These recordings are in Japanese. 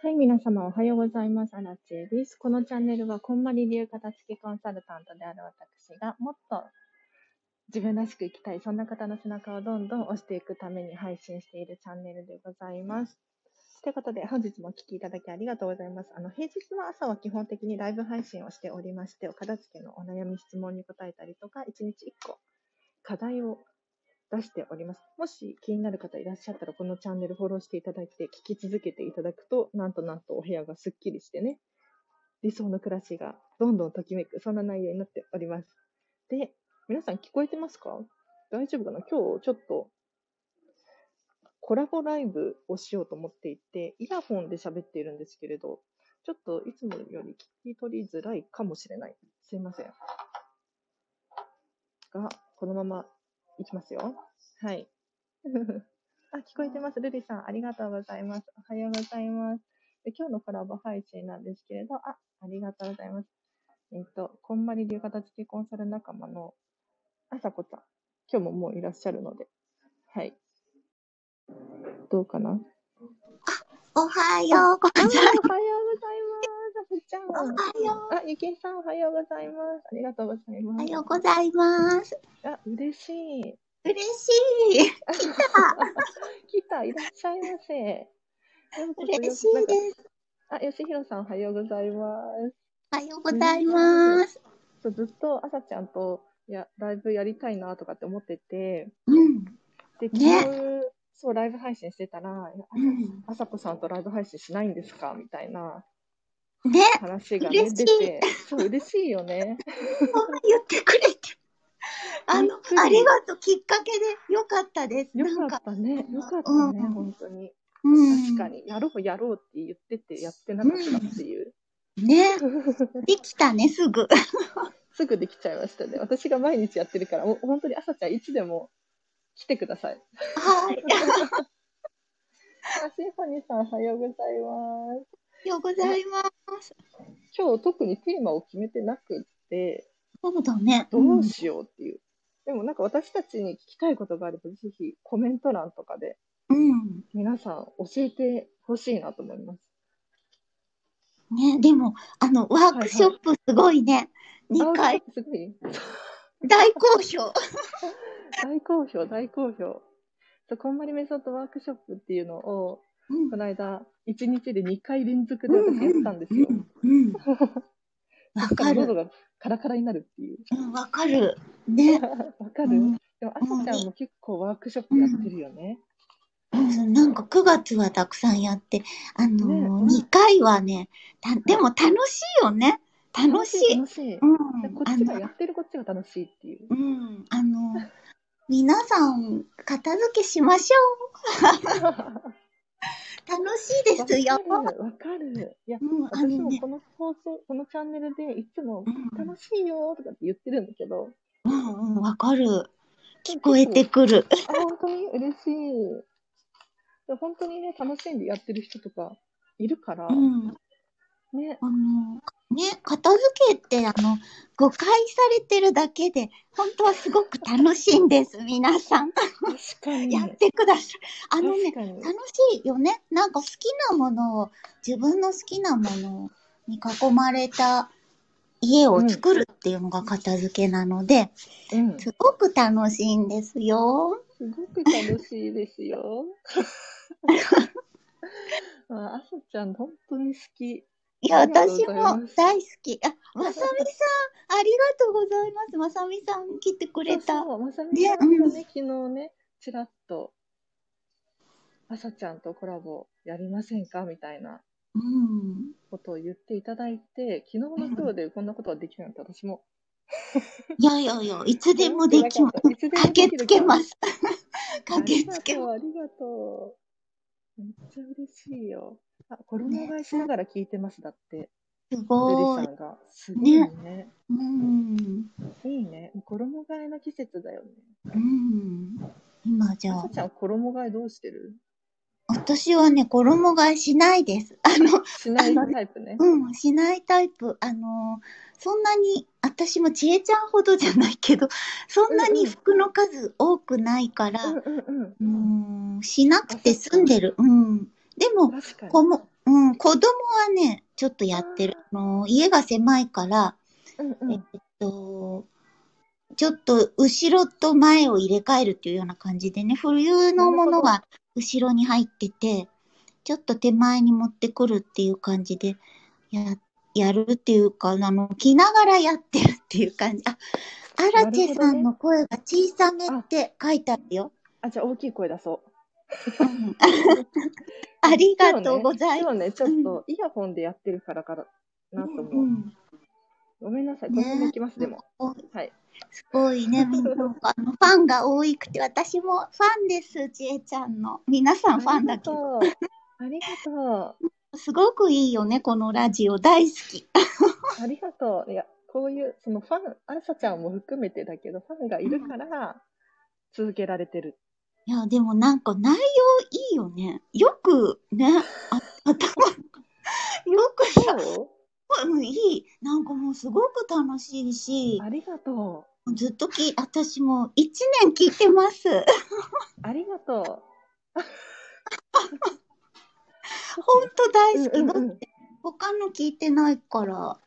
はい、皆様おはようございます。アラチェです。このチャンネルは、こんまり流片付けコンサルタントである私が、もっと自分らしく生きたい、そんな方の背中をどんどん押していくために配信しているチャンネルでございます。ということで、本日もお聴きいただきありがとうございます。あの、平日の朝は基本的にライブ配信をしておりまして、お片付けのお悩み、質問に答えたりとか、1日1個課題を出しております。もし気になる方いらっしゃったら、このチャンネルフォローしていただいて、聞き続けていただくと、なんとなんとお部屋がすっきりしてね、理想の暮らしがどんどんときめく、そんな内容になっております。で、皆さん聞こえてますか？大丈夫かな？今日ちょっとコラボライブをしようと思っていて、イヤホンで喋っているんですけれど、ちょっといつもより聞き取りづらいかもしれない。すいません。が、このままいきますよ。はい。あ、聞こえてます。ルリさん、ありがとうございます。おはようございます。で今日のコラボ配信なんですけれど、あ、ありがとうございます。えっと、こんまり流片付けコンサル仲間のあさこさん、今日ももういらっしゃるので、はい。どうかな？おはようございます。おはようございます。あふちゃん。おはよう。あ、ゆきさん、おはようございます。ありがとうございます。おはようございます。あ、嬉しい。嬉しい。来た。来た、いらっしゃいませ。嬉しいです。あ、よしひろさん、おはようございます。おはようございます。そうずっとあさちゃんといやライブやりたいなとかって思ってて、うん、で昨日、ね、そうライブ配信してたら、うん、あさこさんとライブ配信しないんですか？みたいなね、話が、ね、出て、そう嬉しいよね。言ってくれて。あの、ありがとう、きっかけでよかったです。よかったね。よかったね、うん、本当に。うん、確かに、やろうやろうって言ってて、やってなかったっていう。うん、ね。できたね、すぐ。すぐできちゃいましたね。私が毎日やってるから、もう本当に朝ちゃんいつでも来てください。はい。あ、シンフォニーさん、おはようございます。ようございます。今日特にテーマを決めてなくって、そうだね。どうしようっていう。でもなんか私たちに聞きたいことがあれば、ぜひコメント欄とかで、うん、皆さん教えてほしいなと思います。ね、でも、あの、ワークショップすごいね。はいはい、2回。すごい？大好評。大好評、大好評。そう、こんまりメソッドワークショップっていうのを、うん、この間、1日で2回連続で私やったんですよ。わ、かる。喉がカラカラになるっていう。うん、わかる。ね。わかる、うん、でも、あさちゃんも結構ワークショップやってるよね。うん、なんか9月はたくさんやって、あのー、ね、2回はね、たでも楽しいよね。楽しい。楽しい。うん、こっちがやってるこっちが楽しいっていう。うん。あの、皆さん、片付けしましょう。楽しいですよ。わかる。わかる。いや、うん、私もこの放送、このチャンネルでいつも楽しいよとかって言ってるんだけど。うんうん、わかる。聞こえてくる。あ、本当に嬉しい。本当にね、楽しんでやってる人とかいるから、うん、ね。あの、ね、片付けってあの誤解されてるだけで本当はすごく楽しいんです皆さん。確かに。やってください。あのね楽しいよね。なんか好きなものを自分の好きなものに囲まれた家を作るっていうのが片付けなので、うん、すごく楽しいんですよ。すごく楽しいですよ。あ、あさちゃん本当に好きいや、私も大好き。あ、まさみさん、ありがとうございます。まさみさん来てくれた。そうまさみさんがね、ね昨日ね、ちらっと、あさちゃんとコラボやりませんか？みたいなことを言っていただいて、昨日の今日でこんなことができるなんて私も。いやいやいや、いつでもできます。駆けつけます。駆けつけます。ありがとう。めっちゃ嬉しいよ。あ、衣替えしながら聞いてます、だって。すごい。さんが。すごいね。ねうん。いいね。衣替えの季節だよね。うん。今じゃあ。あちゃん、衣替えどうしてる？私はね、衣替えしないです。あの、しないタイプね。うん、しないタイプ。あの、そんなに、私もちえちゃんほどじゃないけど、そんなに服の数多くないから、うん、うん、しなくて済んでる。うん。でも、こも、うん、子供はね、ちょっとやってる。あの家が狭いから、うんうん。えっと、ちょっと後ろと前を入れ替えるっていうような感じでね、冬のものは後ろに入ってて、ちょっと手前に持ってくるっていう感じでや、やるっていうか、あの、着ながらやってるっていう感じ。あ、アラチェさんの声が小さめって書いてあるよ。あ、じゃあ大きい声出そう。うんありがとうございます。今日ね、ちょっとイヤホンでやってるからかなと思う。うんごめんなさい。とてもきます、でも。おはい。すごいね、みんなあのファンが多くて、私もファンです、ちえちゃんの。皆さんファンだけど。ありがとう。すごくいいよね、このラジオ。大好き。ありがとう。いや、こういう、そのファン、あさちゃんも含めてだけど、ファンがいるから、続けられてる。いや、でもなんか内容いいよね。よくね、あ頭、よくさ、そう？ん、いい。なんかもうすごく楽しいしう、ありがとずっとき、私も一年聞いてます。う。ありがとほ んと大う。好き。うんうんうん他の聞いてないから。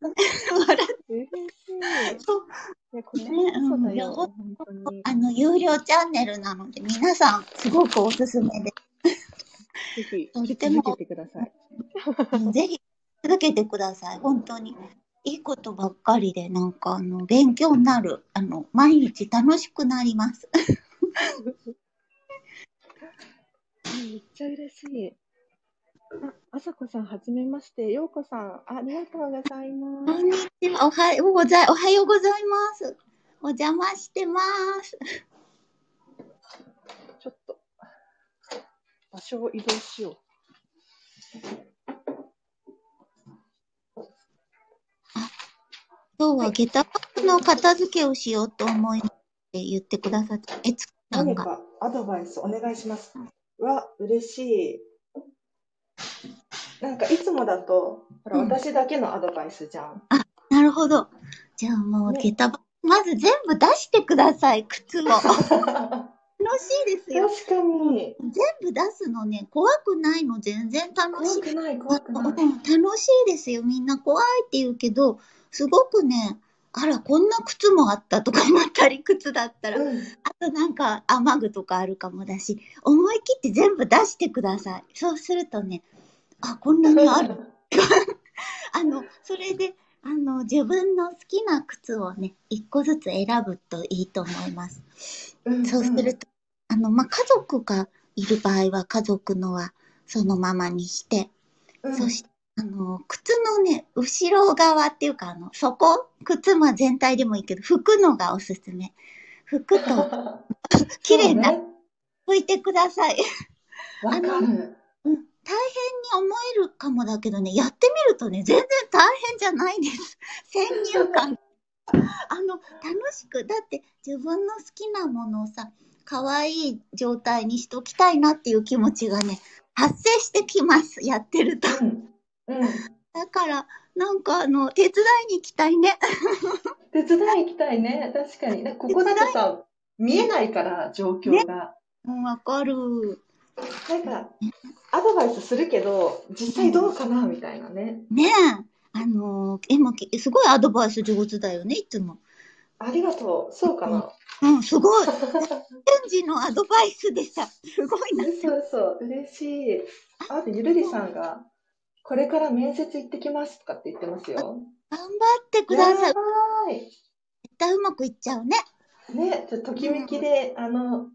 笑嬉しい。そういや、これねそうだよ。うんいや本当に。あの、有料チャンネルなので、皆さん、すごくおすすめでぜひ、とっても続けてください。す。ぜひ、続けてください。本当に。いいことばっかりで、なんか、あの、勉強になる。あの、毎日楽しくなります。めっちゃ嬉しい。あ、あさこさん、はじめまして。ようこさん、ありがとうございます。こんにちは。おはようござい、おはようございます。お邪魔してます。ちょっと、場所を移動しよ今日は下駄箱の片付けをしようと思いって言ってくださって、えつかさんが。何かアドバイスお願いします。わ、嬉しい。なんかいつもだと、ほら、うん私だけのアドバイスじゃん。なるほど。じゃあもうね下駄箱、まず全部出してください、靴を。楽し確いですよ。かに。全部出すのね、怖くないの、全然楽しい。怖くない、怖くない。うん楽しいですよ。みんな怖いって言うけど、すごくね、あら、こんな靴もあったとか思ったり、靴だったら。うんあとなんか雨具とかあるかもだし、思い切って全部出してください。そうするとね、あ、こんなにある。あの、それで、あの、自分の好きな靴をね、一個ずつ選ぶといいと思います。うんそうすると、あの、まあ、家族がいる場合は家族のはそのままにして、うんそして、あの、靴のね、後ろ側っていうか、あの、底靴ま全体でもいいけど、拭くのがおすすめ。拭くと、綺麗にな拭いてください。わかる。うん、大変に思えるかもだけどね、やってみるとね、全然大変じゃないです。先入観。あの、楽しく、だって自分の好きなものをさ、可愛い状態にしておきたいなっていう気持ちがね、発生してきます。やってると。うん。うん。だから、なんかあの、手伝いに行きたいね。手伝い行きたいね。確かに。かここだとさ、見えないから、状況が。うん、わかる。なんか、アドバイスするけど、実際どうかなみたいなね。ねえ。あの、えもきすごいアドバイス上手だよね、いつも。ありがとう。そうかな。うん、すごい。瞬時のアドバイスでさ、すごいな。そうそう、嬉しい。あと、ゆるりさんが、これから面接行ってきますとかって言ってますよ。頑張ってください。絶対うまくいっちゃうね。ね、ちょっとときめきで、あの、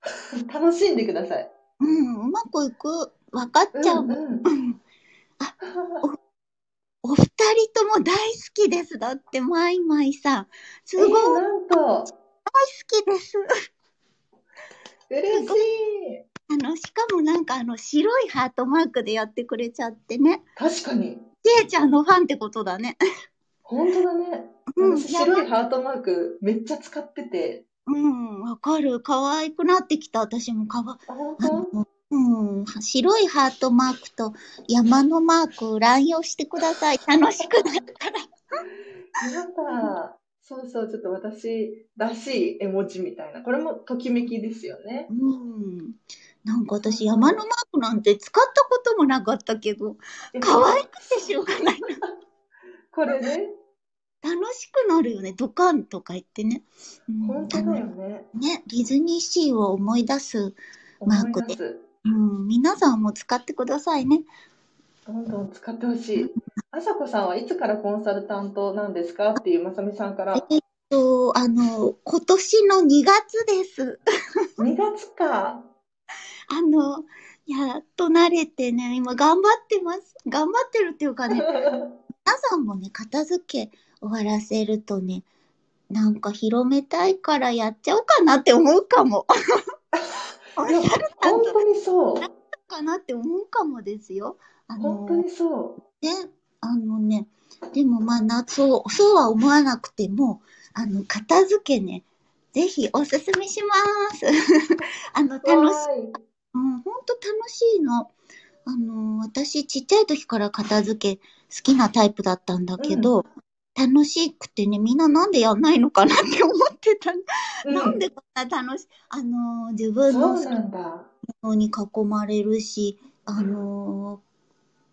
楽しんでください。うん、うまくいく。分かっちゃう。うんうん。うんお二人とも大好きです。だって、マイマイさん。すごいえー、なんと、大好きです。嬉しい。あの、しかもなんかあの、白いハートマークでやってくれちゃってね。確かに。ちえちゃんのファンってことだね。本当だね。うん私、白いハートマークめっちゃ使ってて。うん、わかる。可愛くなってきた。私もかわ、うん、白いハートマークと山のマーク乱用してください。楽しくなるから。やだ。そうそう、ちょっと私らしい絵文字みたいな。これもときめきですよね。うん。なんか私山のマークなんて使ったこともなかったけど、可愛くてしょうがないな。これね。楽しくなるよね、ドカンとか言ってね。うん、本当だよね。ね、ディズニーシーを思い出すマークで。うん、皆さんも使ってくださいね。どんどん使ってほしい。あさこさんはいつからコンサルタントなんですか？っていうまさみさんから。えっと、あの、今年の2月です。2月か。あの、やっと慣れてね、今頑張ってます。頑張ってるっていうかね、皆さんもね、片付け終わらせるとね、なんか広めたいからやっちゃおうかなって思うかも。本当にそう。かなって思うかもですよ。あの本当にそう。ね、あのね、でもまあな、そう、そうは思わなくても、あの、片付けね、ぜひおすすめします。あの、楽しい。うん、本当楽しいの。あの、私、ちっちゃい時から片付け好きなタイプだったんだけど、うん、楽しくてね、みんななんでやんないのかなって思ってた。うん、なんでこんな楽しい、あの、自分のものに囲まれるし、あの、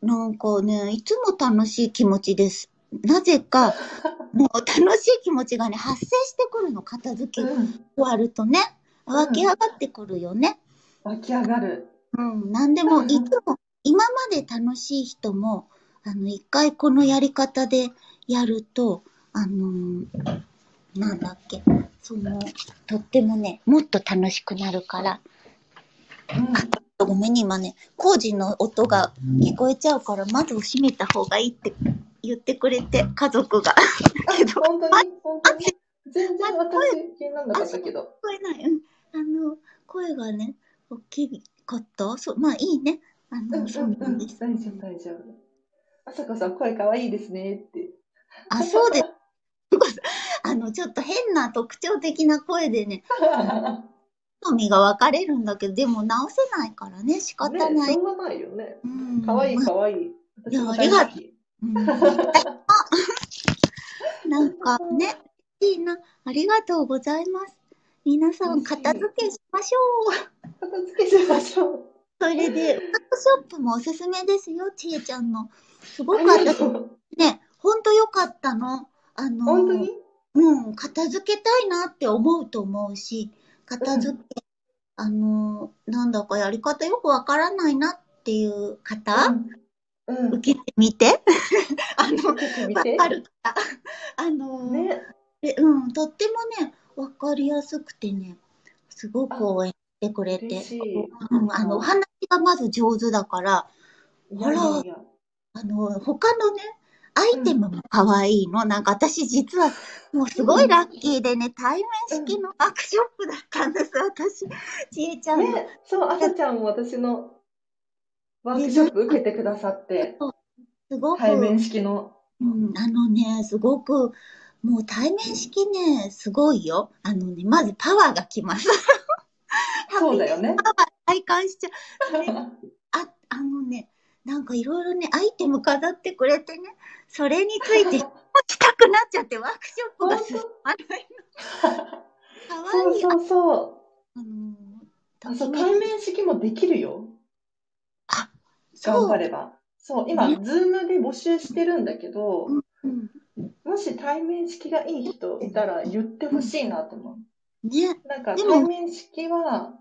なんかね、いつも楽しい気持ちです。なぜか、もう楽しい気持ちがね、発生してくるの、片付け終わるとね。湧き上がってくるよね。湧き上がる。うん、なんでも、いつも、今まで楽しい人も、あの、一回このやり方でやると、あのなんだっけ、その、とってもね、もっと楽しくなるから。うん、あ、ごめんね、今ね、工事の音が聞こえちゃうから、窓を閉めた方がいいって言ってくれて、家族が。けど、本当に、本当に？全然私気にならなかったけど。聞こえない。うん。あの、声がね、大きかったそう、まあいいね。あの、そうなんです。大丈夫、大丈夫。あさこさん、声かわいいですねって。あ、そうです。あの、ちょっと変な特徴的な声でね、好みが分かれるんだけど、でも直せないからね、仕方ない。ね、しょうがないよね。うん。かわいい、かわいい。いや、ありがとう。うん、なんかね、いいな。ありがとうございます。皆さん、片付けしましょう。片付けしましょう。それで、ワークショップもおすすめですよ、ちえちゃんの。すごかった。ね、ほんとよかったの。あの、本当に？うん、片付けたいなって思うと思うし、片付け、うん、あの、なんだかやり方よくわからないなっていう方、うんうん、受けてみて。あの、わかるか？あの、ね、うん、とってもね、わかりやすくてね、すごく応援してくれて、うん、あの、お話がまず上手だから、ほら、あの、他のね、アイテムも可愛いの。うん、なんか私実はもうすごいラッキーでね、対面式のワークショップだったんです、私。ちえちゃんね、そう、あさちゃんも私のワークショップ受けてくださって、すごく。対面式の。うん、あのね、すごく、もう対面式ね、すごいよ。あのね、まずパワーがきます。そうだよね。体感しちゃう。あ、あのね、なんかいろいろね、アイテム飾ってくれてね、それについて持ちたくなっちゃって、ワークショップが進まないの。かわいい。そうそうそう。あのー、そう対面式もできるよ。頑張れば。そう、今、ね、ズームで募集してるんだけど、うん、もし対面式がいい人いたら言ってほしいなと思う。ね。なんか対面式は、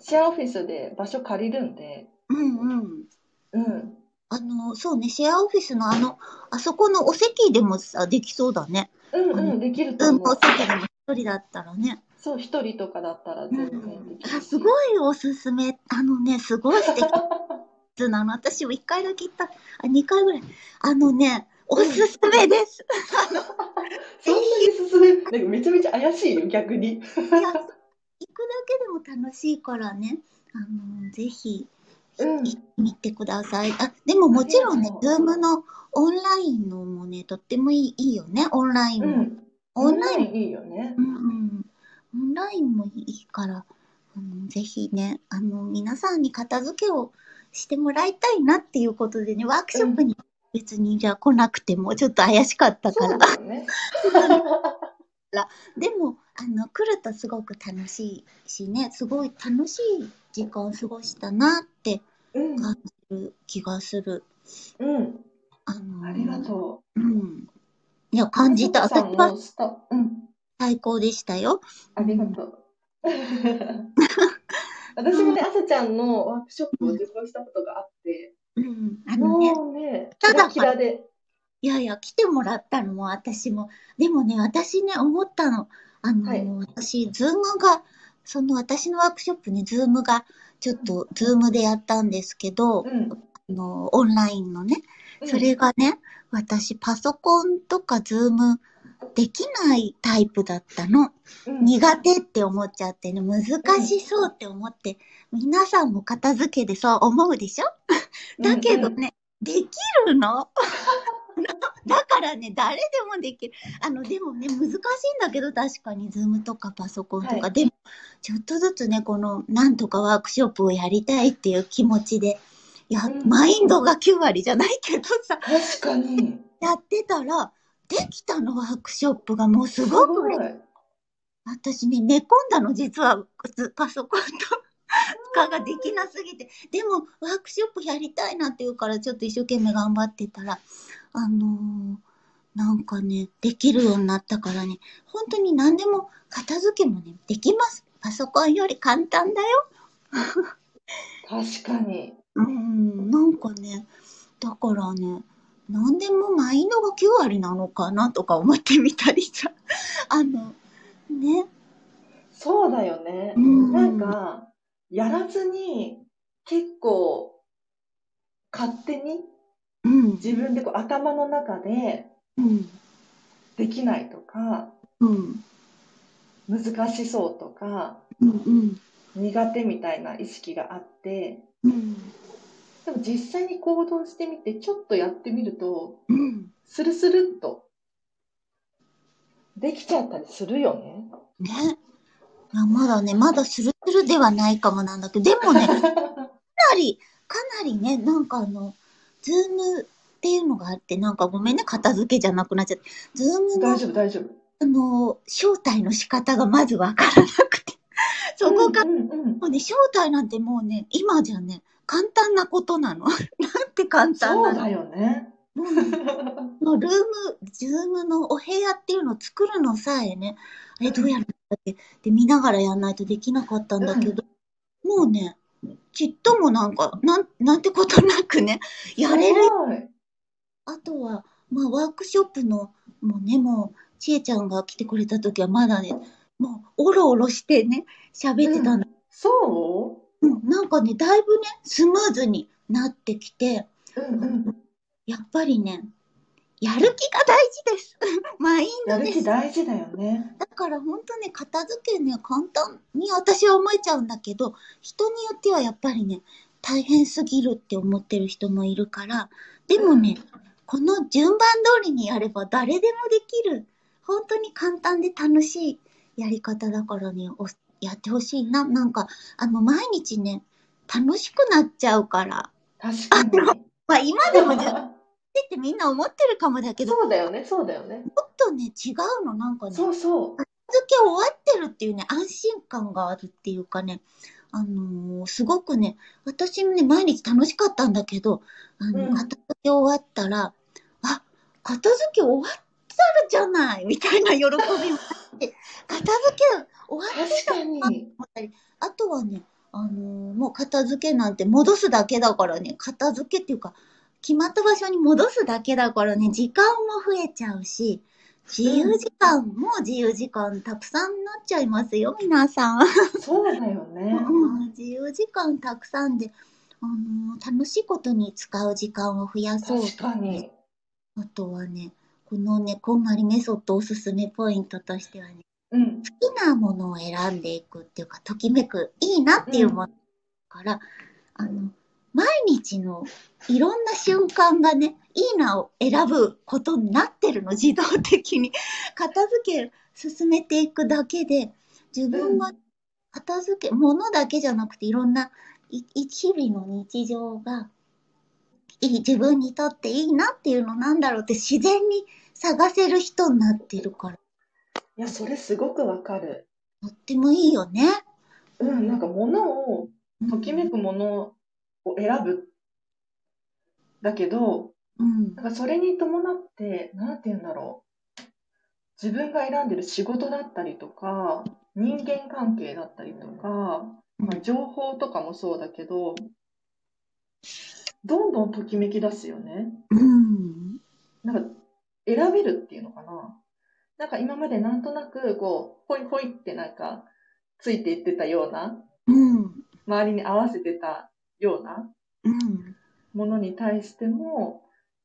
シェアオフィスで場所借りるんで。うんうん。うん。あの、そうね、シェアオフィスのあの、あそこのお席でもさ、できそうだね。うんうん、できると思う。うん、お席でも一人だったらね。そう、一人とかだったら全然できる、うん、あ、すごいおすすめ。あのね、すごい素敵。つなの。私も1回だけ行った。あ、2回ぐらい。あのね、おすすめです。そんなに進め、なんかめちゃめちゃ怪しいよ、逆に。いや、行くだけでも楽しいからね。あの、ぜひ、うん、行ってみてください。あ、でももちろんね、 Zoom のオンラインのもね、とってもいいいいよね、オンラインも。うん、オンラインいいよね。うん、うん。オンラインもいいから、あのぜひね、あの、皆さんに片付けをしてもらいたいなっていうことでね、ワークショップに別にじゃあ来なくてもちょっと怪しかったから。ね、でも、あの、来るとすごく楽しいしね、すごい楽しい時間過ごしたなってうん。感じる気がする。うん。あのーありがとう。うん。いや、感じた。私はうん。最高でしたよ。ありがとう。私もね、あさちゃんのワークショップを受講したことがあって、うん。あのね、ね、ただキラで。いやいや、来てもらったのも私も。でもね、私ね、思ったの。あのーはい。私、 Zoom が、その私のワークショップね、 Zoom が、ちょっと、 Zoom でやったんですけど、うん。あの、オンラインのね、うん。それがね、私パソコンとか Zoom できないタイプだったの。うん。苦手って思っちゃってね、難しそうって思って、皆さんも片付けでそう思うでしょ？だけどうんね、できるの？だからね、誰でもできる。あの、でもね、難しいんだけど、確かに、 Zoom とかパソコンとか、はい。でも、ちょっとずつね、この、なんとかワークショップをやりたいっていう気持ちで、いや、うん。マインドが9割じゃないけどさ、確かに。やってたら、できたの、ワークショップが。もうすすごくごい。私ね、寝込んだの、実は、パソコンと。かができなすぎて。でも、ワークショップやりたいなって言うから、ちょっと一生懸命頑張ってたら、あのーなんかね、できるようになったからね、本当に何でも片付けもね、できます。パソコンより簡単だよ。確かに。うん、なんかね、だからね、何でもマインドが9割なのかなとか思ってみたりさ。あの、ね。そうだよねう。んなんか、やらずに、結構、勝手にうん、自分でこう頭の中でうん、できないとか、うん、難しそうとか、うん、うん。苦手みたいな意識があって、うんでも実際に行動してみて、ちょっとやってみると、うん。スルスルっと、できちゃったりするよね。ね。いやまだね、まだスルスルではないかもなんだけど、でもね、かなり、かなりね、なんかあの、 Zoom っていうのがあって、なんかごめんね、片付けじゃなくなっちゃって、 Zoom の大、丈夫、大丈夫。あの、招待の仕方がまずわからなくて、そこが、うんうんうんもうね、招待なんてもうね、今じゃね、簡単なことなの。なんて簡単なの。そうだよね。もうルーム、ズームのお部屋っていうのを作るのさえね、あれどうやるんだっけで見ながらやんないとできなかったんだけど、もうね、ちっともなんか、なん、なんてことなくね、やれる。あとは、まあワークショップの、もうね、もう、ちえちゃんが来てくれた時はまだね、もう、おろおろしてね、喋ってたんだ。そう？ん、なんかね、だいぶね、スムーズになってきて、ううんうん。やっぱりね、やる気が大事です。マインやる気ドです。大事だよね。だから本当ね、片付けね、簡単に私は思えちゃうんだけど、人によってはやっぱりね、大変すぎるって思ってる人もいるから、でもね、この順番通りにやれば誰でもできる、本当に簡単で楽しいやり方だからね、おやってほしいな。なんか、あの、毎日ね、楽しくなっちゃうから。確かに。まあ今でも順番ってみんな思ってるかもだけど、もそうだよね、そうだよね。っとね、違うの、なんかね。そうそう。片付け終わってるっていうね、安心感があるっていうかね、あのーすごくね、私もね、毎日楽しかったんだけど、あの、うん片付け終わったら、あ、片付け終わったるじゃないみたいな喜びもあって、片付け終わって確かあとはね、あのーもう片付けなんて戻すだけだからね、片付けっていうか、決まった場所に戻すだけだからね、時間も増えちゃうし、自由時間も自由時間たくさんになっちゃいますよ、皆さん。そうだよね。うん自由時間たくさんで、あのー楽しいことに使う時間を増やそう。確かに。あとはね、このね、こんまりメソッドおすすめポイントとしてはね、うん。好きなものを選んでいくっていうか、ときめく、いいなっていうものから、あの、毎日のいろんな瞬間がね、いいなを選ぶことになってるの、自動的に。片付け進めていくだけで、自分が片付け、物だけじゃなくていろんな日々の日常が、いい、自分にとっていいなっていうのなんだろうって自然に探せる人になってるから。いや、それすごくわかる。とってもいいよね。うん、なんか物をときめくものを選ぶ。だけど、うん。なんかそれに伴って、なんて言うんだろう。自分が選んでる仕事だったりとか、人間関係だったりとか、まあ、情報とかもそうだけど、どんどんときめき出すよね。うん。なんか選べるっていうのかな。なんか今までなんとなくこう、ほいほいってなんかついていってたような、うん。周りに合わせてたようなうん。ものに対しても、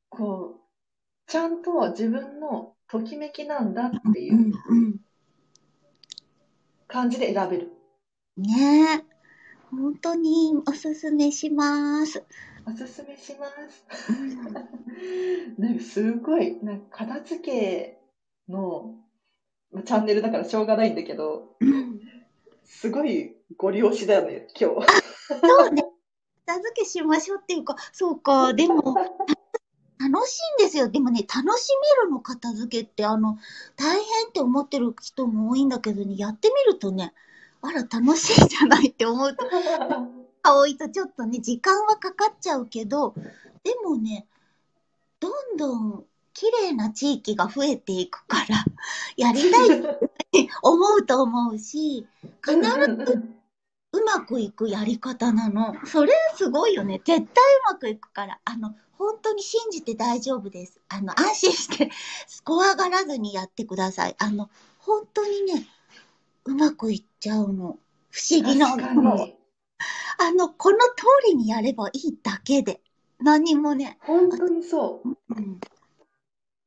こう、ちゃんと自分のときめきなんだっていう。感じで選べる。ねえ。本当におすすめします。おすすめします。なんかすごい、なんか片付けのまあチャンネルだからしょうがないんだけど、うんすごいご利用しだよね、今日。そうね。片付けしましょうっていうか、そうか、でも、楽しいんですよ。でもね、楽しめるの、片付けって。あの、大変って思ってる人も多いんだけどね、やってみるとね、あら、楽しいじゃないって思うと、多いとちょっとね、時間はかかっちゃうけど、でもね、どんどん綺麗な地域が増えていくから、やりたいって思うと思うし、必ずうまくいくやり方なの。それすごいよね。絶対うまくいくから。あの、本当に信じて大丈夫です。あの、安心して、怖がらずにやってください。あの、本当にね、うまくいっちゃうの。不思議なの。に。あの、この通りにやればいいだけで。何もね。本当にそう。うん。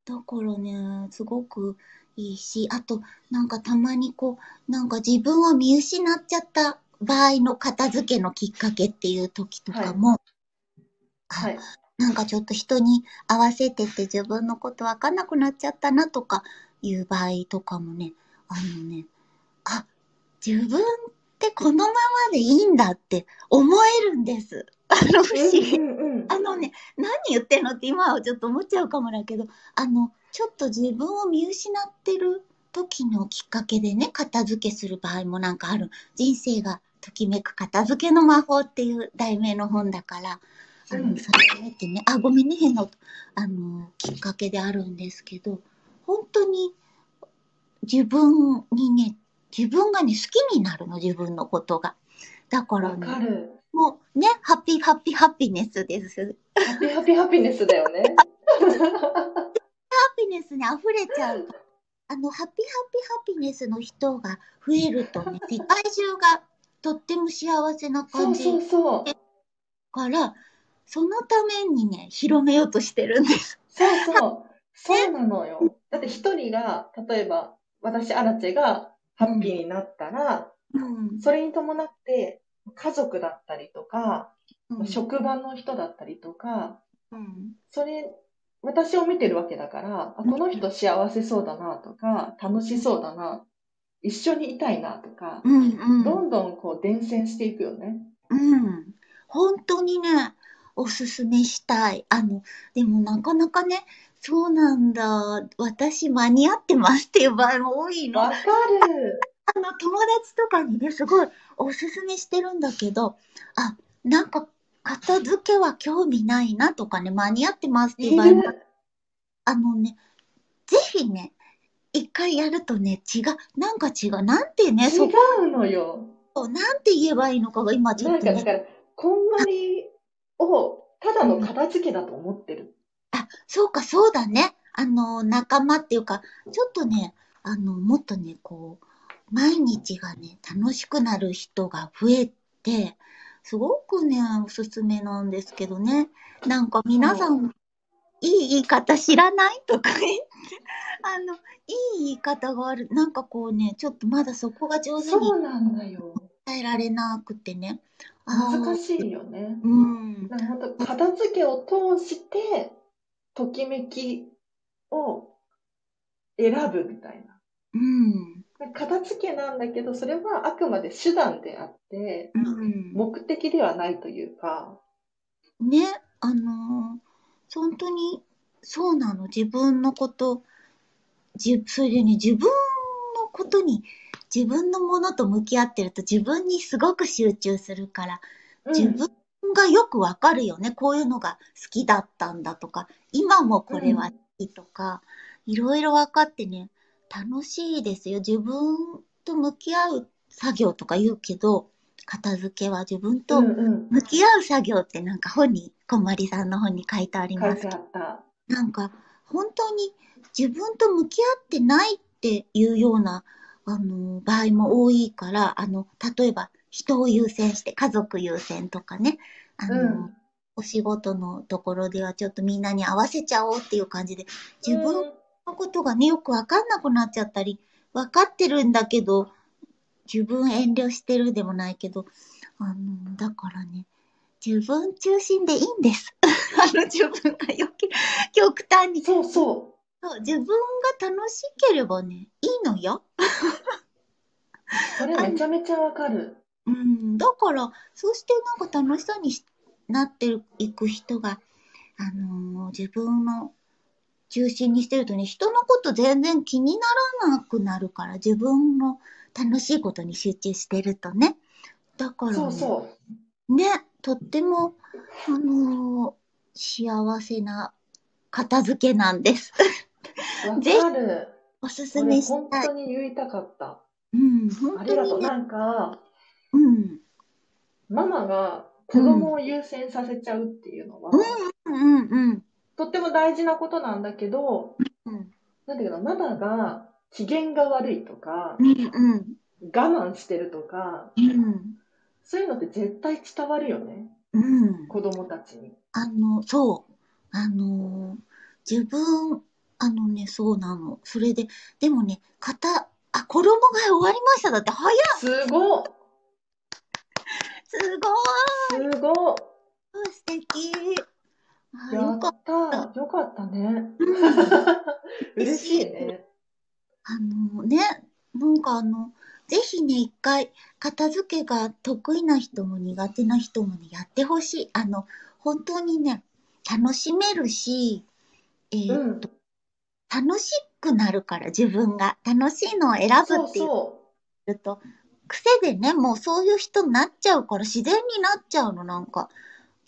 だからね、すごくいいし、あと、なんかたまにこう、なんか自分を見失っちゃった場合の片付けのきっかけっていう時とかも、あはい。なんかちょっと人に合わせてて自分のことわかんなくなっちゃったなとかいう場合とかもね、あのね、あ、自分ってこのままでいいんだって思えるんです。あの不思議。あのね、何言ってんのって今はちょっと思っちゃうかもだけど、あの、ちょっと自分を見失ってる時のきっかけでね、片付けする場合もなんかある。人生がときめく片付けの魔法っていう題名の本だから、あの、うんそれってね、あ、ごめんね、変な音、あの、きっかけであるんですけど、本当に自分にね、自分がね、好きになるの、自分のことが。だからわね、かる。もうね、ハッピーハッピーハッピネスです。ハッピーハッピーハピネスだよね。ハピネスに溢れちゃう。あの、ハッピーハッピーハピネスの人が増えるとね、世界中がとっても幸せなそう感じそうそう。から、そのためにね、広めようとしてるんです。そうそう。そうなのよ。だって一人が、例えば、私、アラチェがハッピーになったら、うん。それに伴って、家族だったりとか、うん職場の人だったりとか、うん。それ、私を見てるわけだから、あこの人幸せそうだなとか、楽しそうだな、一緒にいたいなとか、うん。うん。どんどんこう伝染していくよね。うん。本当にね、おすすめしたい。あの、でもなかなかね、そうなんだ、私間に合ってますっていう場合も多いの。わかる。あの、友達とかにね、すごいおすすめしてるんだけど、あ、なんか、片付けは興味ないなとかね、間に合ってますっていう場合も、あのね、ぜひね、一回やるとね、違う、なんか違う、なんてね、そ違うのよ。こ、なんて言えばいいのかが今ちょっとね、なんかだから、こんまりをただの片付けだと思ってる。あ、そうか、そうだね。あの、仲間っていうか、ちょっとね、あの、もっとね、こう、毎日がね、楽しくなる人が増えて、すごくね、おすすめなんですけどね。なんか皆さん、いい言い方知らない？とか言って、あの、いい言い方がある。なんかこうね、ちょっとまだそこが上手にそうなんだよ。伝えられなくてね。難しいよね。うん。なん片付けを通して、ときめきを選ぶみたいな。うん。片付けなんだけど、それはあくまで手段であって、うん。目的ではないというか、ね、あのー本当にそうなの。自分のこと、じそれでね、自分のことに、自分のものと向き合ってると自分にすごく集中するから、自分がよくわかるよね。こういうのが好きだったんだとか、今もこれは好きとか、いろいろ分かってね、楽しいですよ。自分と向き合う作業とか言うけど、片付けは自分と向き合う作業ってなんか本に、こんまりさんの本に書いてあります。なんか、本当に自分と向き合ってないっていうような、あの、場合も多いから、あの、例えば人を優先して家族優先とかね、あの、うん、お仕事のところではちょっとみんなに合わせちゃおうっていう感じで、自分のことがね、よくわかんなくなっちゃったり、わかってるんだけど、自分遠慮してるでもないけど、あの、だからね、自分中心でいいんです。あの、自分がよけ、極端に。そうそう。そう、自分が楽しければね、いいのよ。それめちゃめちゃわかる。うん、だから、そうしてなんか楽しそうになっていく人が、あのー、自分の中心にしてるとね、人のこと全然気にならなくなるから、自分の楽しいことに集中してるとね。だから、ね、そうそう。ね、とっても、あのー、幸せな片付けなんです。ぜひ、おすすめしたい。本当に言いたかった。うん、本当に、ね、ありがとう。なんか、うん。ママが子供を優先させちゃうっていうのは、うんうんうん、とっても大事なことなんだけど、うん、なんだけど、ママが機嫌が悪いとか、うんうん、我慢してるとか、うん、そういうのって絶対伝わるよね。うん、子供たちに。あの、そう。あの、自分、あのね、そうなの。それで、でもね、型、あ、衣替え終わりましただって早いすごすごいすごい素敵やったよかったね。嬉しいね。あのね、なんかあの、ぜひね、一回、片付けが得意な人も苦手な人もね、やってほしい。あの、本当にね、楽しめるし、えー、っと、うん、楽しくなるから、自分が。楽しいのを選ぶっていう。そうと癖でね、もうそういう人になっちゃうから自然になっちゃうの、なんか。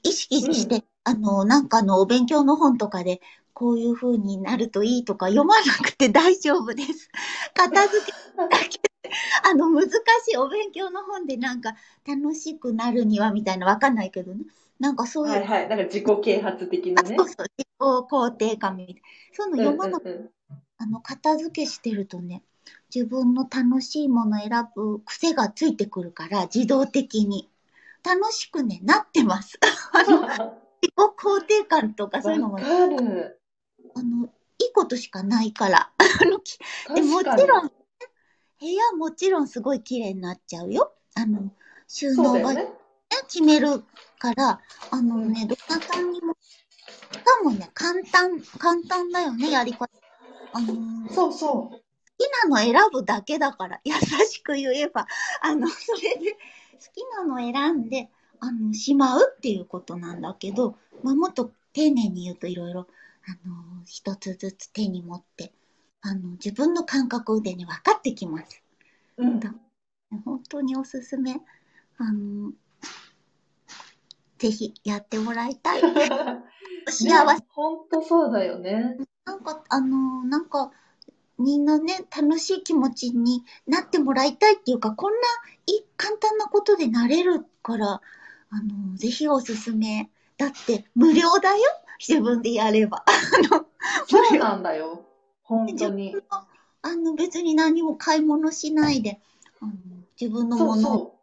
意識して、うん、あの、なんかのお勉強の本とかで、こういう風になるといいとか読まなくて大丈夫です。片付けだけ あの、難しいお勉強の本でなんか楽しくなるにはみたいなわかんないけどね。なんかそういう。はいはい。なんか自己啓発的なね。そうそう。自己肯定感みたいな。そういうの読まなくて、うんうんうん、あの、片付けしてるとね、自分の楽しいもの選ぶ癖がついてくるから、自動的に。楽しくね、なってます。あの、自己肯定感とかそういうのも、ね、かる。あの、いいことしかないから。あの、でもちろん、部屋もちろんすごい綺麗になっちゃうよ。あの、収納場所、ね、決めるから、あのね、どなたにも、しかもね、簡単、簡単だよね、やり方。あのー、そうそう。きなの選ぶだけだから、優しく言えば、あの、それで、好きなの選んで、あの、しまうっていうことなんだけど、まあ、もっと丁寧に言うといろいろ、あの、一つずつ手に持って、あの、自分の感覚でね、分かってきます。うん。本当におすすめ。あの、ぜひやってもらいたい。幸せ。本当そうだよね。なんか、あの、なんか、みんなね、楽しい気持ちになってもらいたいっていうか、こんない簡単なことでなれるから、あの、ぜひおすすめ。だって、無料だよ自分でやれば。あの、そうなんだよ。本当に。あの、別に何も買い物しないで、あの自分のものを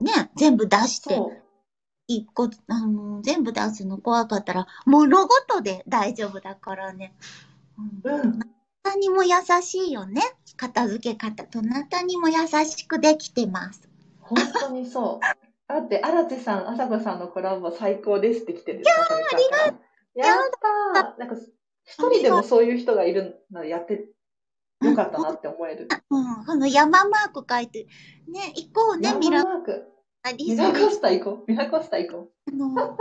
ね、全部出して、一個、あの、全部出すの怖かったら、物事で大丈夫だからね。うん。うんなたにも優しいよね。片付け方。どなたにも優しくできてます。本当にそう。だって、荒地さん、あさこさんのコラボ最高ですって来てるいやー、ありがとう。やっ。なんか、一人でもそういう人がいるのやってよかったなって思える。うん、この山マーク書いて、ね、行こうね、ミラマーク。ミラコスタ行こう。ミラコスタ行こう。あの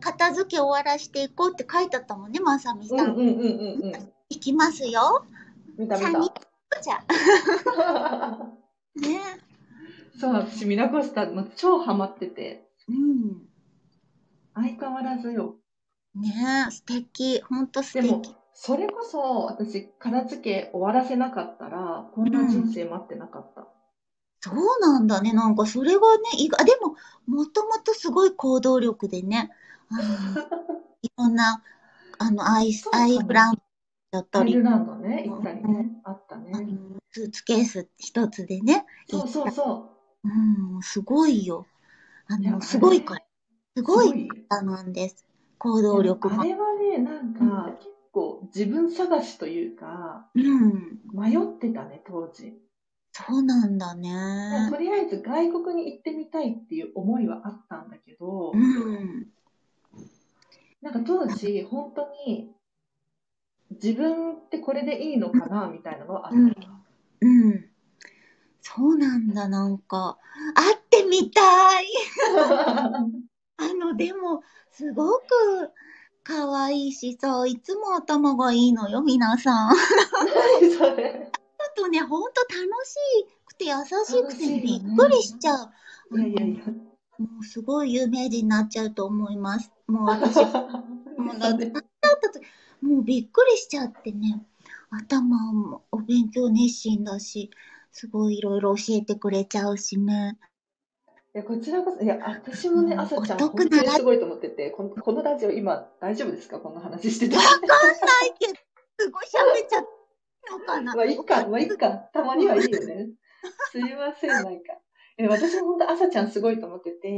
片付け終わらしていこうって書いてあったもんね、まさみさん。うんうんうんうんうん。いきますよ。見た見た。じゃ。ね。そう、私、ミラコスタの超ハマってて。うん。相変わらずよ。ねえ、素敵。ほんと素でも敵。、それこそ私、片付け終わらせなかったら、こんな人生待ってなかった。そうなんだね。なんかそれがね、意外、あでも、もともとすごい行動力でね、あの、いろんな、あの、アイスそう、かなアイブランドだったりアイル、ランドね、行ったりね、あったあね。のスーツケース一つでね、そうそうそうん、すごいよ。あの、すごいから。すう。ごい方なんです。行動力も。あれはね、なんか、結構自分探しというか、うん。迷ってたね、当時。そうなんだとね。りあえず外国に行ってみたいっていう思いはあったんだけど、うん。なんか当時、本当に、自分ってこれでいいのかな、みたいなのはあった。うん。そうなんだ、なんか。会ってみたい。あの、でも、すごく可愛いしさ、いつも頭がいいのよ、皆さん。何それ。あとね、ほんと楽しくて優しくてびねっくりしちゃう。いやいやいや。もうすごい有名人になっちゃうと思います。もう私、もうだって、もうびっくりしちゃってね、頭もお勉強熱心だし、すごいいろいろ教えてくれちゃうしね。いや、こちらこそ、いや、私もね、うん朝ちゃん、お得な本当にすごいと思ってて、このこのラジオ、今、大丈夫ですか？この話してて。わかんないけど、すごい喋っちゃったのかな。まあ、いいか、まあ、いいか。たまにはいいよね。すいません、なんか。え私も本当、朝ちゃんすごいと思ってて、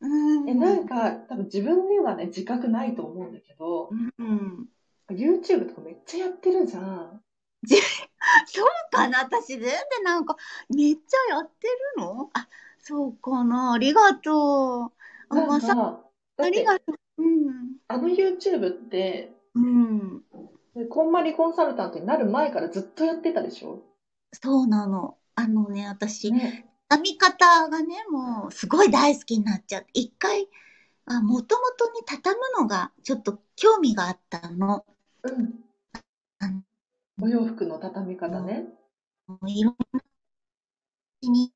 うん。え、なんか、多分自分ではね、自覚ないと思うんだけど、うん。YouTube とかめっちゃやってるじゃん。そうかな？私全然なんか、めっちゃやってるの？あ、そうかなありがとう。あ、なんか、まさ、だありがとう。うん。あの YouTube って、うん。こんまりコンサルタントになる前からずっとやってたでしょ？そうなの。あのね、私、ね。編み方がね、もうすごい大好きになっちゃって、一回、あ、もともとね、畳むのがちょっと興味があったの。うん。お洋服の畳み方ね。いろんな家に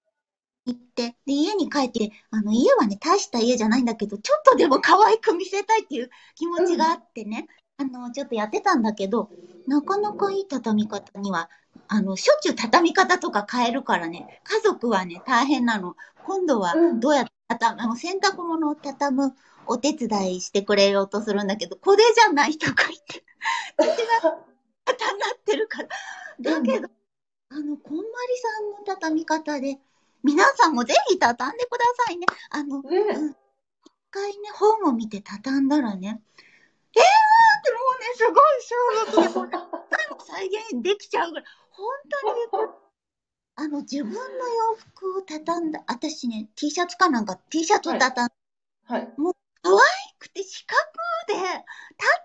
行って、で、家に帰って、あの、家はね、大した家じゃないんだけど、ちょっとでも可愛く見せたいっていう気持ちがあってね、あの、ちょっとやってたんだけど、なかなかいい畳み方には、あの、しょっちゅう畳み方とか変えるからね、家族はね、大変なの。今度はうんどうやって畳む、あの、洗濯物を畳むお手伝いしてくれようとするんだけど、これじゃないとか言って、口が硬になってるから。だけど、あの、こんまりさんの畳み方で、皆さんもぜひ畳んでくださいね。あの、一ね。回ね、本を見て畳んだらね、えーってもうね、すごい衝撃で、もう何回も再現できちゃうぐらい、本当にあの、自分の洋服を畳んだ、私ね、T シャツかなんか T シャツを畳んはい。くて四角で立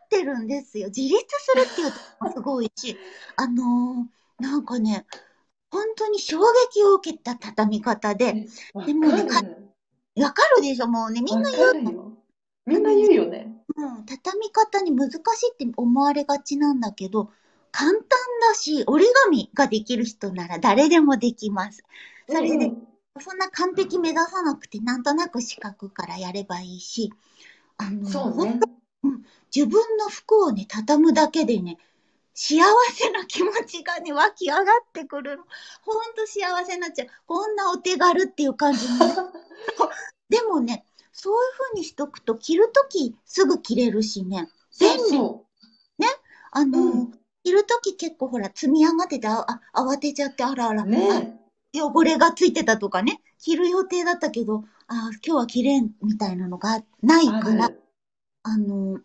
ってるんですよ。自立するっていうとこもすごいし、あのーなんかね、本当に衝撃を受けた畳み方で、わでもね。わかるでしょもうね、みんなわ言う。みんな言うよね。うん、畳み方に難しいって思われがちなんだけど、簡単だし、折り紙ができる人なら誰でもできます。それで、うんそんな完璧目指さなくて、なんとなく四角からやればいいし、あの、そうねほんと。自分の服をね、畳むだけでね、幸せな気持ちがね、湧き上がってくるの。ほんと幸せになっちゃう。こんなお手軽っていう感じ でもね、そういう風にしとくと、着るときすぐ着れるしね。便利そあの、うん着るとき結構ほら、積み上がってて、あ、あ慌てちゃって、あらあら、う。ねあ汚れがついてたとかね、着る予定だったけど、あ、今日は着れんみたいなのがないあから、る。あの、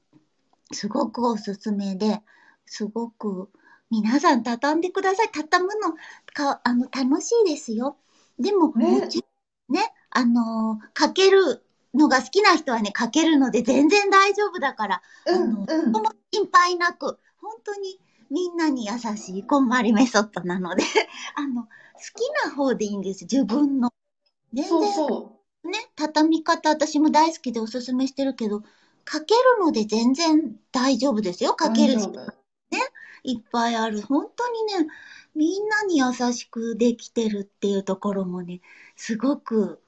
すごくおすすめで、すごく、皆さん畳んでください。畳むの、か、あの、楽しいですよ。でも、ねね、あの、かけるのが好きな人はね、かけるので全然大丈夫だから、うん、あのうん。とも心配なく、本当にみんなに優しいこんまりメソッドなので、あの、好きな方でいいんです、自分の。全そう然そね、畳み方私も大好きでおすすめしてるけど、かけるので全然大丈夫ですよ。う。かけるいっぱいある。本当にね、みんなに優しくできてるっていうところもね、すごく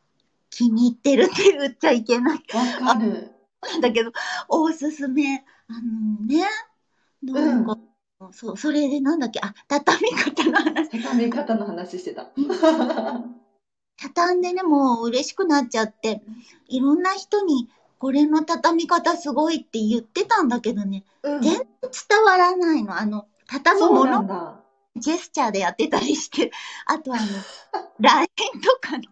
気に入ってるって言っちゃいけない。わかる。だけど、おすすめ。あのね、なんか、そう、それでなんだっけ、あ、畳み方の話。畳み方の話してた。畳んでね、もう嬉しくなっちゃって、いろんな人に、これの畳み方すごいって言ってたんだけどね、うん全然伝わらないの。あの、畳むもの。ジェスチャーでやってたりして、あとあの、LINE とかの、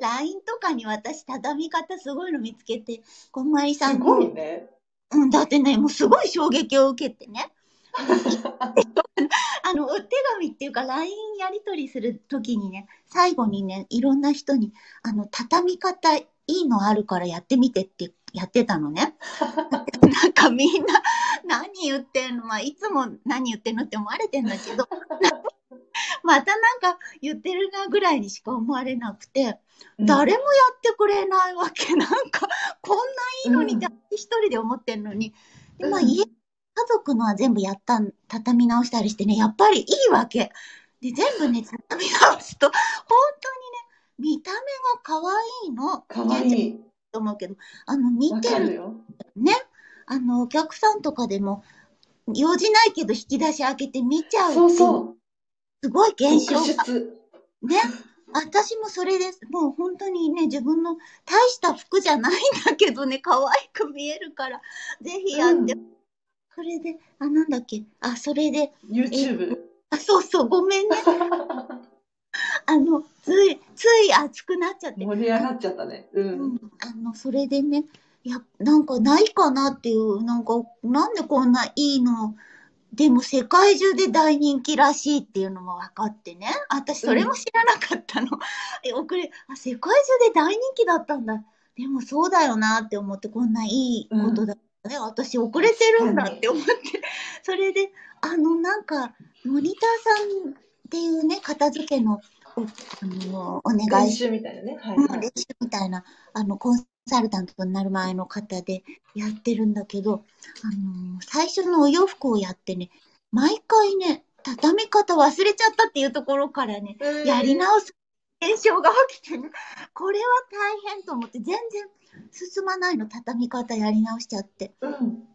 LINE とかに私畳み方すごいの見つけて、こんまりさんすごいね。うん、だってね、もうすごい衝撃を受けてね。あの、お手紙っていうか LINE やり取りするときにね、最後にね、いろんな人に、あの、畳み方いいのあるからやってみてってやってたのね。なんかみんな、何言ってんの？まあ、いつも何言ってんのって思われてんだけど、またなんか言ってるなぐらいにしか思われなくて、誰もやってくれないわけ。なんか、こんないいのにって私一人で思ってんのに。で、まあ、うん家、家族のは全部やったん、畳み直したりしてね、やっぱりいいわけ。で、全部ね、畳み直すと、本当にね、見た目が可愛いの。かわいねい。と思うけど、あの、見わてる。ね、あの、お客さんとかでも、用事ないけど引き出し開けて見ちゃうそうそう。すごい現象特が殊。ね。私もそれです。もう本当にね、自分の大した服じゃないんだけどね、可愛く見えるから、ぜひやって。うんそれで、あ、なんだっけ？あ、それで、YouTube。あ、そうそう、ごめんね。あの、つい、つい熱くなっちゃって。盛り上がっちゃったね。う。うんん、あの、それでね、いや、なんかないかなっていう、なんか、なんでこんないいの、でも世界中で大人気らしいっていうのも分かってね。私それも知らなかったの。え、遅れ、あ、世界中で大人気だったんだ。でもそうだよなって思って、こんないいことだったね。私遅れてるんだって思って。それで、あの、なんか、モニターさんっていうね、片付けの、おあの、お願練いし習みたいなね。はいうんはい。練習みたいな、あの、コンサルタントになる前の方でやってるんだけど、あのー最初のお洋服をやってね、毎回ね、畳み方忘れちゃったっていうところからね、やり直す現象が起きてね、これは大変と思って、全然進まないの、畳み方やり直しちゃって。うん。